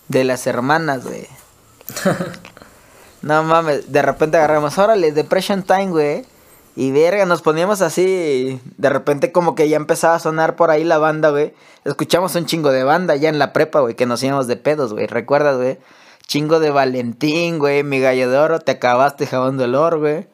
De las hermanas, güey. no mames. De repente agarramos. Órale, Depression Time, güey. Y verga, nos poníamos así. De repente, como que ya empezaba a sonar por ahí la banda, güey. Escuchamos un chingo de banda ya en la prepa, güey, que nos íbamos de pedos, güey. ¿Recuerdas, güey? Chingo de Valentín, güey. Mi gallo de oro, te acabaste jabón de olor, güey.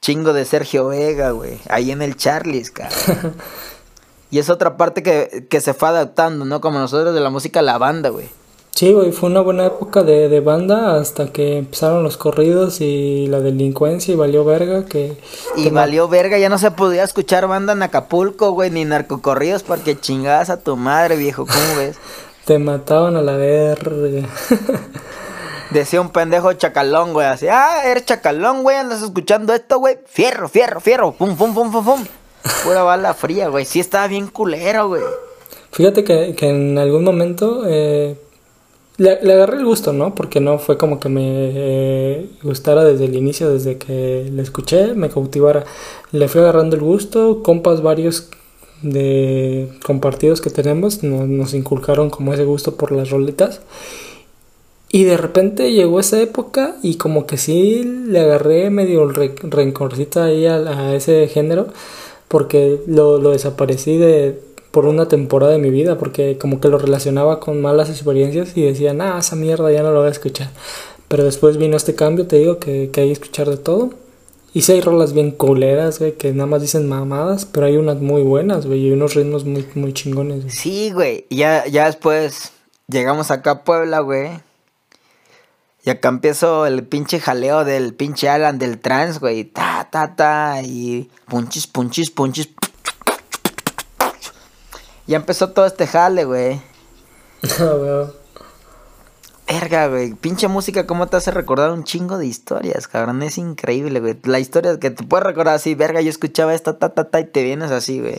Chingo de Sergio Vega, güey. Ahí en el Charlies, cabrón. y es otra parte que, que se fue adaptando, ¿no? Como nosotros de la música, la banda, güey. Sí, güey, fue una buena época de, de banda hasta que empezaron los corridos y la delincuencia y valió verga que... Y que valió verga, ya no se podía escuchar banda en Acapulco, güey, ni narcocorridos porque chingabas a tu madre, viejo, ¿cómo ves? Te mataban a la verga. Decía un pendejo chacalón, güey, así, ah, eres chacalón, güey, andas escuchando esto, güey, fierro, fierro, fierro, pum, pum, pum, pum, pum. Pura bala fría, güey, sí estaba bien culero, güey. Fíjate que, que en algún momento eh, le, agarré el gusto, ¿no? Porque no fue como que me eh, gustara desde el inicio, desde que le escuché, me cautivara. Le fui agarrando el gusto, compas varios de compartidos que tenemos nos, inculcaron como ese gusto por las roletas. Y de repente llegó esa época y como que sí le agarré medio re rencorcito ahí a, ese género porque lo, lo desaparecí de, por una temporada de mi vida porque como que lo relacionaba con malas experiencias y decía, nah, esa mierda ya no lo voy a escuchar. Pero después vino este cambio, te digo, que, que hay que escuchar de todo. Y sí hay rolas bien culeras, güey, que nada más dicen mamadas, pero hay unas muy buenas, güey, y unos ritmos muy, muy chingones. Sí, güey, ya, ya después llegamos acá a Puebla, güey. Y acá empezó el pinche jaleo del pinche Alan del trans, güey. Ta, ta, ta. Y punchis, punchis, punchis. Ya empezó todo este jale, güey. Ah, Verga, güey. Pinche música, ¿cómo te hace recordar un chingo de historias, cabrón? Es increíble, güey. La historia que te puedes recordar así, verga, yo escuchaba esta, ta, ta, ta, y te vienes así, güey.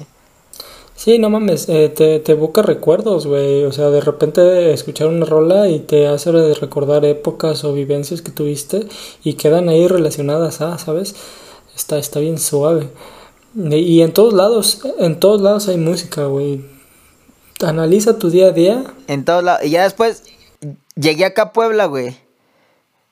Sí, no mames, eh, te, te evoca recuerdos, güey. O sea, de repente escuchar una rola y te hace recordar épocas o vivencias que tuviste y quedan ahí relacionadas, ah, ¿sabes? Está, está bien suave. Y en todos lados, en todos lados hay música, güey. Analiza tu día a día. En todos lados. Y ya después llegué acá a Puebla, güey.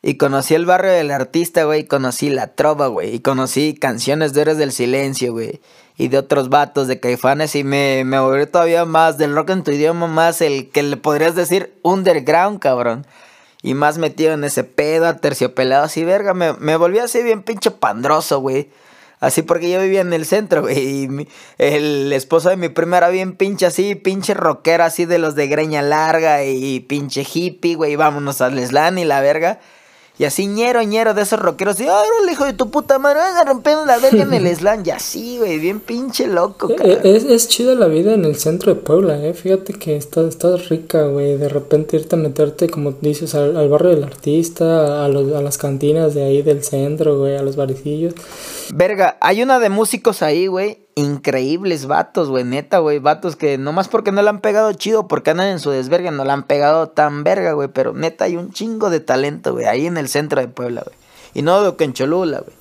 Y conocí el barrio del artista, güey. Conocí la trova, güey. Y conocí canciones de Héroes del Silencio, güey. Y de otros vatos de caifanes. Y me, me volví todavía más del rock en tu idioma, más el que le podrías decir underground, cabrón. Y más metido en ese pedo, terciopelado así, verga. Me, me volví así bien pinche pandroso, güey. Así porque yo vivía en el centro, güey. Y el esposo de mi prima era bien pinche así, pinche rockero así de los de greña larga y pinche hippie, güey. Vámonos al slam y la verga. Y así ñero, ñero de esos rockeros. Y, ay, el hijo de tu puta madre, a romper la verga en el slam. Y así, güey, bien pinche loco, eh, cara. Es, es chida la vida en el centro de Puebla, eh. Fíjate que está, está rica, güey. De repente irte a meterte, como dices, al, barrio del artista, a, los, a las cantinas de ahí del centro, güey, a los barecillos. Verga, hay una de músicos ahí, güey. Increíbles vatos, güey, neta, güey. Vatos que nomás porque no la han pegado chido, porque andan en su desverga, no la han pegado tan verga, güey. Pero neta, hay un chingo de talento, güey, ahí en el centro de Puebla, güey. Y no de que en Cholula, güey.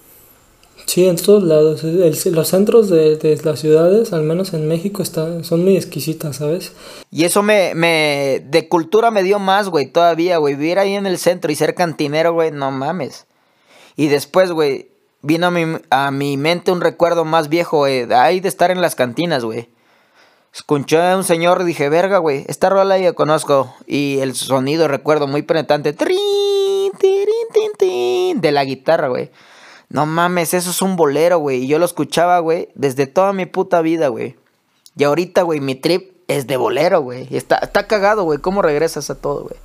Sí, en todos lados. los centros de, las ciudades, al menos en México, están, son muy exquisitas, ¿sabes? Y eso me, me, de cultura me dio más, güey, todavía, güey. Vivir ahí en el centro y ser cantinero, güey, no mames. Y después, güey, vino a mi, a mi mente un recuerdo más viejo, güey, ahí de estar en las cantinas, güey. Escuché a un señor y dije, verga, güey, esta rola ya conozco. Y el sonido, recuerdo, muy penetrante. De la guitarra, güey. No mames, eso es un bolero, güey. Y yo lo escuchaba, güey, desde toda mi puta vida, güey. Y ahorita, güey, mi trip es de bolero, güey. Está, está cagado, güey. ¿Cómo regresas a todo, güey?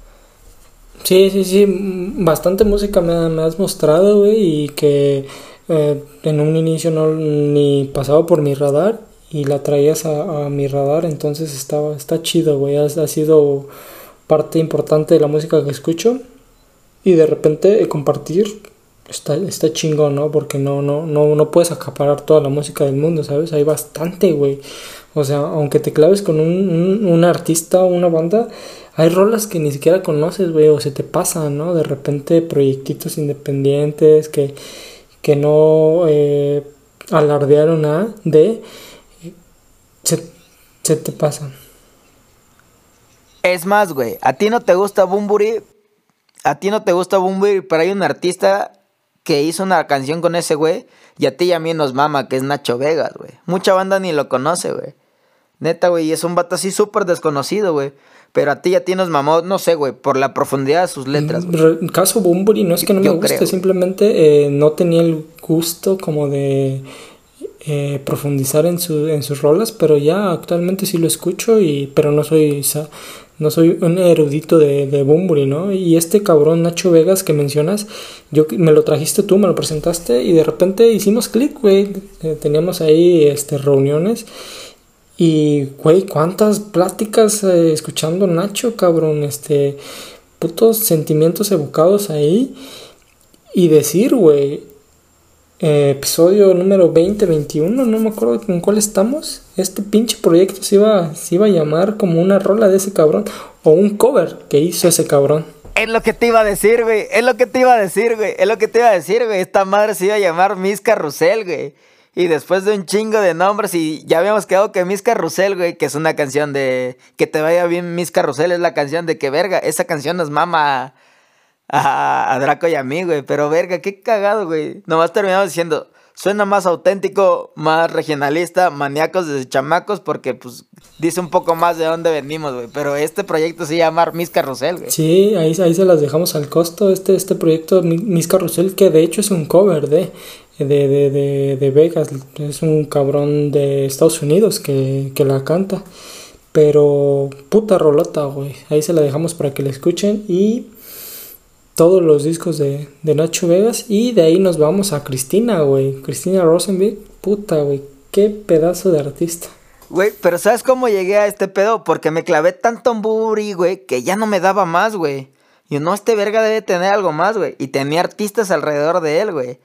Sí, sí, sí, bastante música me, me has mostrado, güey, y que eh, en un inicio no ni pasaba por mi radar y la traías a, mi radar, entonces estaba, está chido, güey, ha, sido parte importante de la música que escucho y de repente compartir está, está chingón, ¿no? Porque no, no, no, no puedes acaparar toda la música del mundo, ¿sabes? Hay bastante, güey. O sea, aunque te claves con un, un, artista o una banda, hay rolas que ni siquiera conoces, güey, o se te pasan, ¿no? De repente proyectitos independientes que, que no eh, alardearon a de, se, se te pasan. Es más, güey, a ti no te gusta Bumburi, a ti no te gusta Bumburi, pero hay un artista que hizo una canción con ese güey y a ti y a mí nos mama, que es Nacho Vegas, güey. Mucha banda ni lo conoce, güey. Neta, güey, y es un vato así súper desconocido, güey. Pero a ti ya tienes mamó, no sé, güey, por la profundidad de sus letras. Caso Bumburi no es que no me guste, simplemente eh, no tenía el gusto como de eh, profundizar en, su, en sus rolas, pero ya actualmente sí lo escucho, y pero no soy, no soy un erudito de, de Bumburi, ¿no? Y este cabrón Nacho Vegas que mencionas, yo me lo trajiste tú, me lo presentaste, y de repente hicimos clic, güey. Eh, teníamos ahí este, reuniones y, güey, cuántas pláticas eh, escuchando Nacho, cabrón, este, putos sentimientos evocados ahí. Y decir, güey, eh, episodio número 20, 21, no me acuerdo con cuál estamos. Este pinche proyecto se iba, se iba a llamar como una rola de ese cabrón o un cover que hizo ese cabrón. Es lo que te iba a decir, güey. Es lo que te iba a decir, güey. Es lo que te iba a decir, güey. Esta madre se iba a llamar Miss Carrusel, güey. Y después de un chingo de nombres y ya habíamos quedado que Miss Carrusel, güey, que es una canción de... Que te vaya bien Miss Carrusel es la canción de que verga, esa canción nos mama a, a Draco y a mí, güey. Pero verga, qué cagado, güey. Nomás terminamos diciendo, suena más auténtico, más regionalista, maníacos desde chamacos, porque pues dice un poco más de dónde venimos, güey. Pero este proyecto se llama Miss Carrusel, güey. Sí, ahí, ahí se las dejamos al costo. Este, este proyecto Miss Carrusel, que de hecho es un cover de, de, de, de, de Vegas. Es un cabrón de Estados Unidos que, que la canta. Pero puta rolota, güey. Ahí se la dejamos para que la escuchen. Y todos los discos de, de, Nacho Vegas y de ahí nos vamos a Cristina, güey. Cristina Rosenberg, puta, güey. Qué pedazo de artista. Güey, pero ¿sabes cómo llegué a este pedo? Porque me clavé tanto en Buri, güey, que ya no me daba más, güey. Y no, este verga debe tener algo más, güey. Y tenía artistas alrededor de él, güey.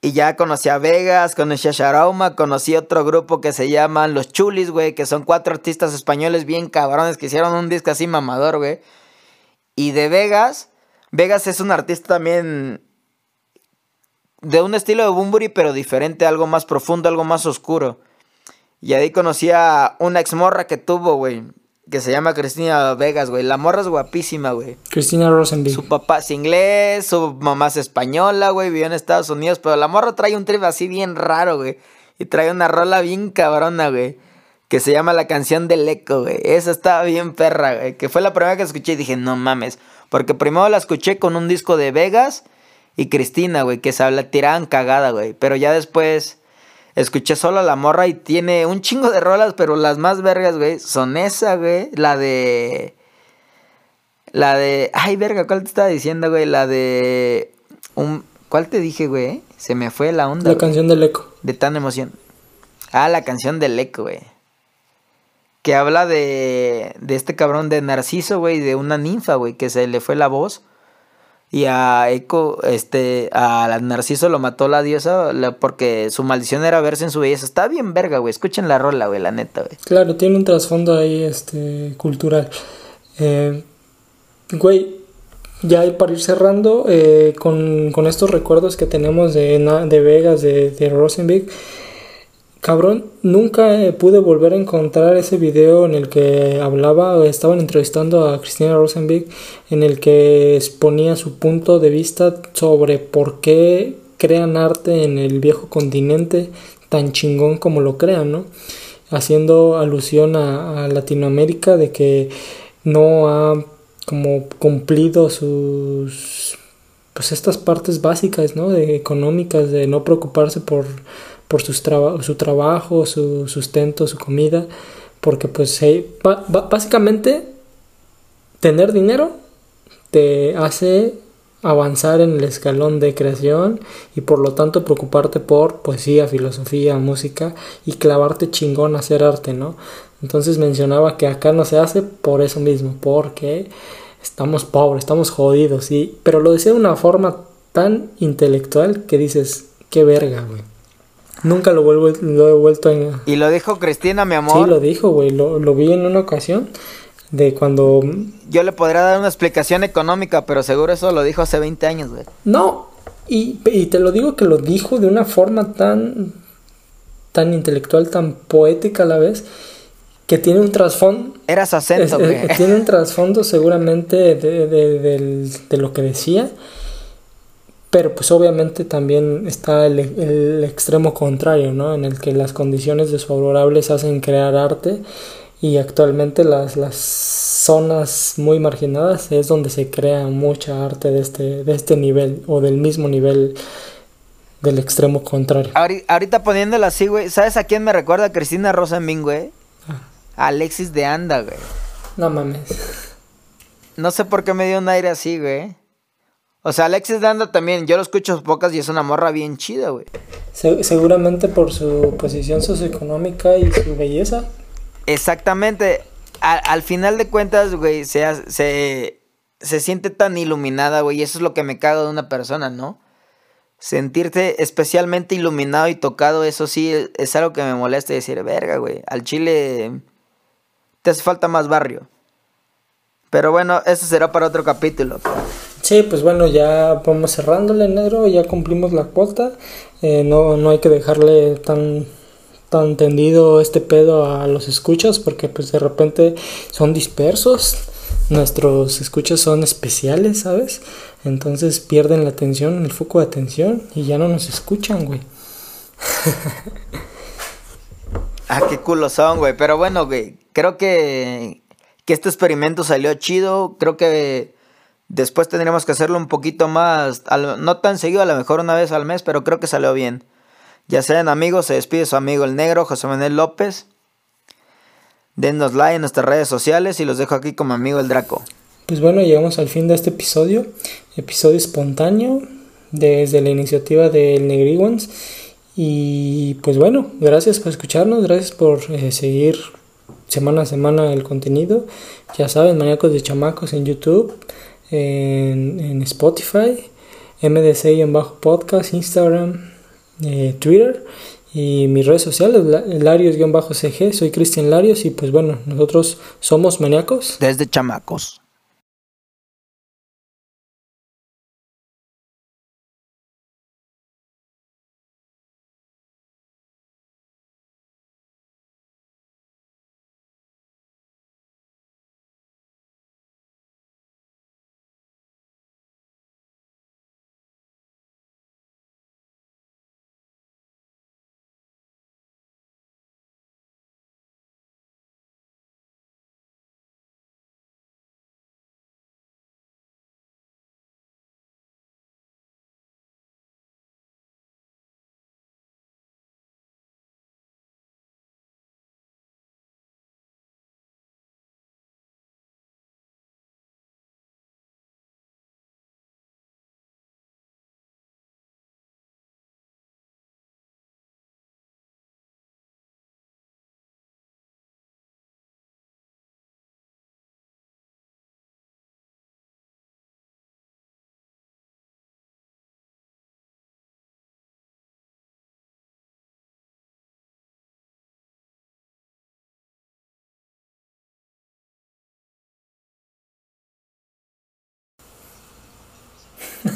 Y ya conocí a Vegas, conocí a Sharauma, conocí otro grupo que se llaman Los Chulis, güey, que son cuatro artistas españoles bien cabrones que hicieron un disco así mamador, güey. Y de Vegas, Vegas es un artista también de un estilo de Bumburi, pero diferente, algo más profundo, algo más oscuro. Y ahí conocí a una ex morra que tuvo, güey, que se llama Cristina Vegas, güey. La morra es guapísima, güey. Cristina Rosenberg. Su papá es inglés, su mamá es española, güey, vivió en Estados Unidos, pero la morra trae un trip así bien raro, güey. Y trae una rola bien cabrona, güey. Que se llama La canción del eco, güey. Esa estaba bien perra, güey. Que fue la primera que escuché y dije, no mames. Porque primero la escuché con un disco de Vegas y Cristina, güey, que se la tiraban cagada, güey. Pero ya después escuché solo a la morra y tiene un chingo de rolas, pero las más vergas, güey, son esa, güey. La de. La de. Ay, verga, ¿cuál te estaba diciendo, güey? La de. Un... ¿Cuál te dije, güey? Se me fue la onda. La güey. canción del eco. De tan emoción. Ah, la canción del eco, güey que habla de, de este cabrón de Narciso, güey, de una ninfa, güey, que se le fue la voz. Y a Eco, este, a Narciso lo mató la diosa porque su maldición era verse en su belleza. Está bien verga, güey. Escuchen la rola, güey, la neta, güey. Claro, tiene un trasfondo ahí, este, cultural. Eh, güey, ya para ir cerrando, eh, con, con, estos recuerdos que tenemos de, de Vegas, de, de Cabrón, nunca pude volver a encontrar ese video en el que hablaba, estaban entrevistando a Cristina Rosenberg, en el que exponía su punto de vista sobre por qué crean arte en el viejo continente tan chingón como lo crean, ¿no? Haciendo alusión a, a Latinoamérica de que no ha como cumplido sus pues estas partes básicas, ¿no? De económicas, de no preocuparse por por sus su trabajo, su sustento, su comida, porque pues básicamente tener dinero te hace avanzar en el escalón de creación y por lo tanto preocuparte por poesía, filosofía, música y clavarte chingón a hacer arte, ¿no? Entonces mencionaba que acá no se hace por eso mismo, porque estamos pobres, estamos jodidos, ¿sí? Pero lo decía de una forma tan intelectual que dices, qué verga, güey. Nunca lo, vuelvo, lo he vuelto a... ¿Y lo dijo Cristina, mi amor? Sí, lo dijo, güey. Lo, lo vi en una ocasión de cuando... Yo le podría dar una explicación económica, pero seguro eso lo dijo hace 20 años, güey. No, y, y, te lo digo que lo dijo de una forma tan, tan intelectual, tan poética a la vez, que tiene un trasfondo... Era su acento, güey. Tiene un trasfondo seguramente de, de, de, de lo que decía pero pues obviamente también está el, el, extremo contrario, ¿no? En el que las condiciones desfavorables hacen crear arte y actualmente las, las zonas muy marginadas es donde se crea mucha arte de este, de este nivel o del mismo nivel del extremo contrario. Ahorita poniéndolo así, güey, ¿sabes a quién me recuerda Cristina Rosenbing, güey? Ah. Alexis de Anda, güey. No mames. No sé por qué me dio un aire así, güey. O sea, Alexis Danda también, yo lo escucho pocas y es una morra bien chida, güey. seguramente por su posición socioeconómica y su belleza. Exactamente. al final de cuentas, güey, se, se, se siente tan iluminada, güey. Y eso es lo que me cago de una persona, ¿no? Sentirte especialmente iluminado y tocado, eso sí es algo que me molesta decir, verga, güey. Al chile te hace falta más barrio. Pero bueno, eso será para otro capítulo. Sí, pues bueno, ya vamos cerrándole negro, ya cumplimos la cuota. Eh, no, no hay que dejarle tan tan tendido este pedo a los escuchas porque pues de repente son dispersos. Nuestros escuchas son especiales sabes entonces pierden la atención el foco de atención y ya no nos escuchan güey. Ah qué culo son güey. Pero bueno güey creo que que este experimento salió chido. Creo que después tendríamos que hacerlo un poquito más no tan seguido a lo mejor una vez al mes pero creo que salió bien ya sean amigos, se despide su amigo el negro José Manuel López. Denos like en nuestras redes sociales y los dejo aquí como amigo el Draco. Pues bueno, llegamos al fin de este episodio. Episodio espontáneo desde la iniciativa del Negriguans. Y pues bueno, gracias por escucharnos, gracias por eh, seguir semana a semana el contenido. Ya saben, Maníacos de Chamacos en YouTube, en, en Spotify, MDC en bajo podcast, Instagram, eh, Twitter y mis redes sociales, Larios-CG, soy Cristian Larios y pues bueno, nosotros somos maníacos. Desde chamacos.